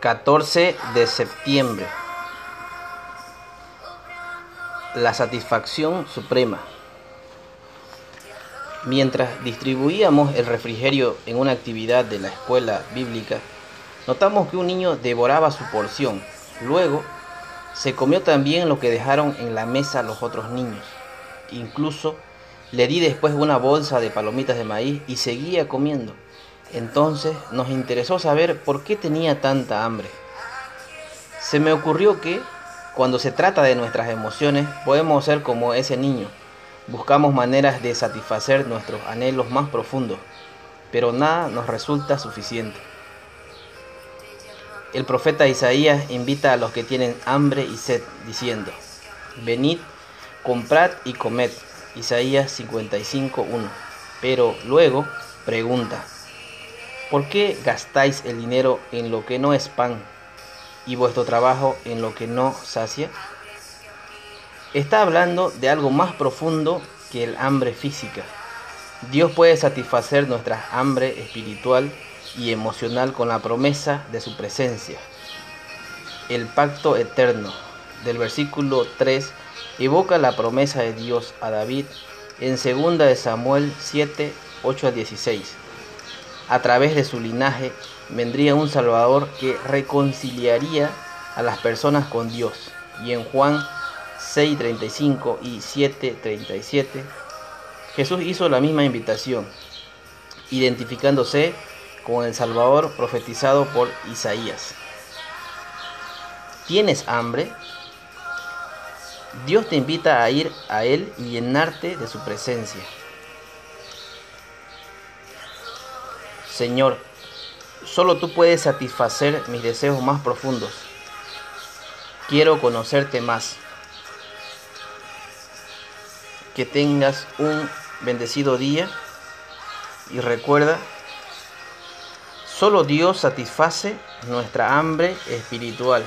14 de septiembre. La satisfacción suprema. Mientras distribuíamos el refrigerio en una actividad de la escuela bíblica, notamos que un niño devoraba su porción. Luego, se comió también lo que dejaron en la mesa los otros niños. Incluso le di después una bolsa de palomitas de maíz y seguía comiendo. Entonces nos interesó saber por qué tenía tanta hambre. Se me ocurrió que, cuando se trata de nuestras emociones, podemos ser como ese niño. Buscamos maneras de satisfacer nuestros anhelos más profundos, pero nada nos resulta suficiente. El profeta Isaías invita a los que tienen hambre y sed, diciendo, Venid, comprad y comed. Isaías 55.1. Pero luego pregunta, ¿por qué gastáis el dinero en lo que no es pan y vuestro trabajo en lo que no sacia? Está hablando de algo más profundo que el hambre física. Dios puede satisfacer nuestra hambre espiritual y emocional con la promesa de su presencia. El pacto eterno del versículo 3 evoca la promesa de Dios a David en 2 de Samuel 7, 8 a 16. A través de su linaje vendría un Salvador que reconciliaría a las personas con Dios. Y en Juan 6:35 y 7:37 Jesús hizo la misma invitación, identificándose con el Salvador profetizado por Isaías. ¿Tienes hambre? Dios te invita a ir a Él y llenarte de su presencia. Señor, solo tú puedes satisfacer mis deseos más profundos. Quiero conocerte más. Que tengas un bendecido día y recuerda, solo Dios satisface nuestra hambre espiritual.